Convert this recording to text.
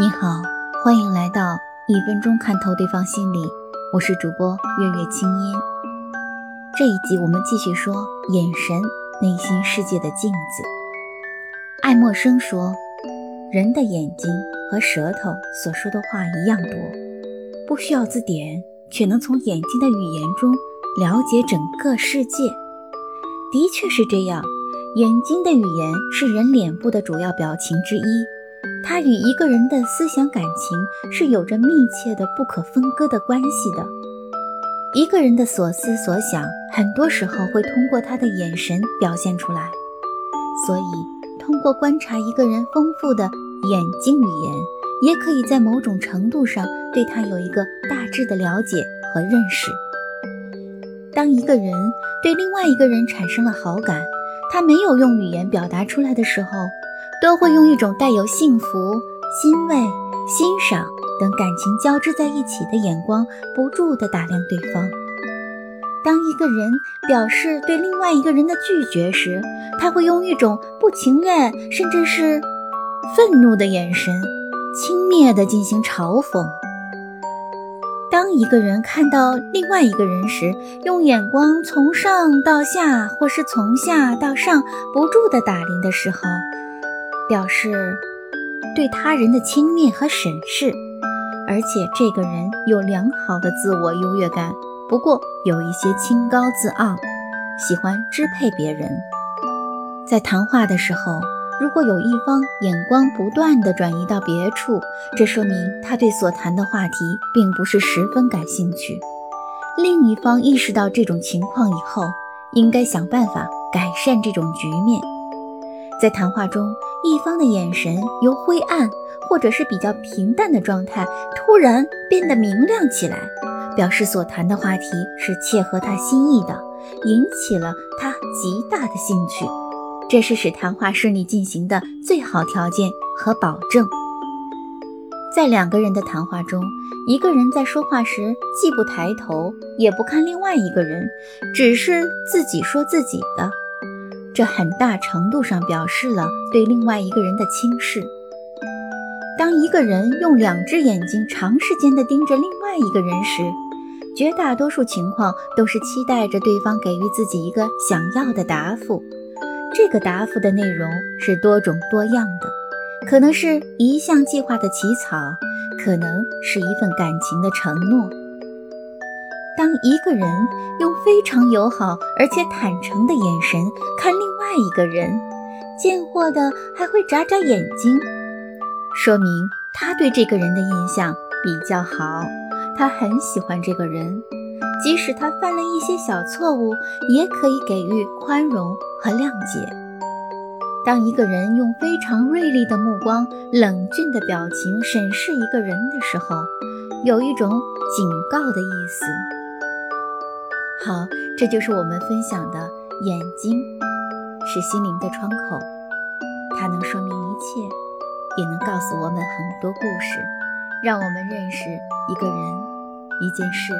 你好，欢迎来到一分钟看透对方心理，我是主播月月清音。这一集我们继续说眼神，内心世界的镜子。爱默生说，人的眼睛和舌头所说的话一样多，不需要字典，却能从眼睛的语言中了解整个世界。的确是这样，眼睛的语言是人脸部的主要表情之一。它与一个人的思想感情是有着密切的、不可分割的关系的。一个人的所思所想，很多时候会通过他的眼神表现出来。所以，通过观察一个人丰富的眼睛语言，也可以在某种程度上对他有一个大致的了解和认识。当一个人对另外一个人产生了好感，他没有用语言表达出来的时候。都会用一种带有幸福、欣慰、欣赏等感情交织在一起的眼光，不住地打量对方。当一个人表示对另外一个人的拒绝时，他会用一种不情愿，甚至是愤怒的眼神，轻蔑地进行嘲讽。当一个人看到另外一个人时，用眼光从上到下，或是从下到上，不住地打量的时候。表示对他人的轻蔑和审视，而且这个人有良好的自我优越感，不过有一些清高自傲，喜欢支配别人。在谈话的时候，如果有一方眼光不断地转移到别处，这说明他对所谈的话题并不是十分感兴趣。另一方意识到这种情况以后，应该想办法改善这种局面。在谈话中，一方的眼神由灰暗或者是比较平淡的状态，突然变得明亮起来，表示所谈的话题是切合他心意的，引起了他极大的兴趣。这是使谈话顺利进行的最好条件和保证。在两个人的谈话中，一个人在说话时既不抬头，也不看另外一个人，只是自己说自己的。这很大程度上表示了对另外一个人的轻视。当一个人用两只眼睛长时间地盯着另外一个人时，绝大多数情况都是期待着对方给予自己一个想要的答复。这个答复的内容是多种多样的，可能是一项计划的起草，可能是一份感情的承诺。当一个人用非常友好而且坦诚的眼神看另外一个人，见货的还会眨眨眼睛，说明他对这个人的印象比较好，他很喜欢这个人，即使他犯了一些小错误，也可以给予宽容和谅解。当一个人用非常锐利的目光、冷峻的表情审视一个人的时候，有一种警告的意思。好，这就是我们分享的眼睛是心灵的窗口，它能说明一切，也能告诉我们很多故事，让我们认识一个人、一件事。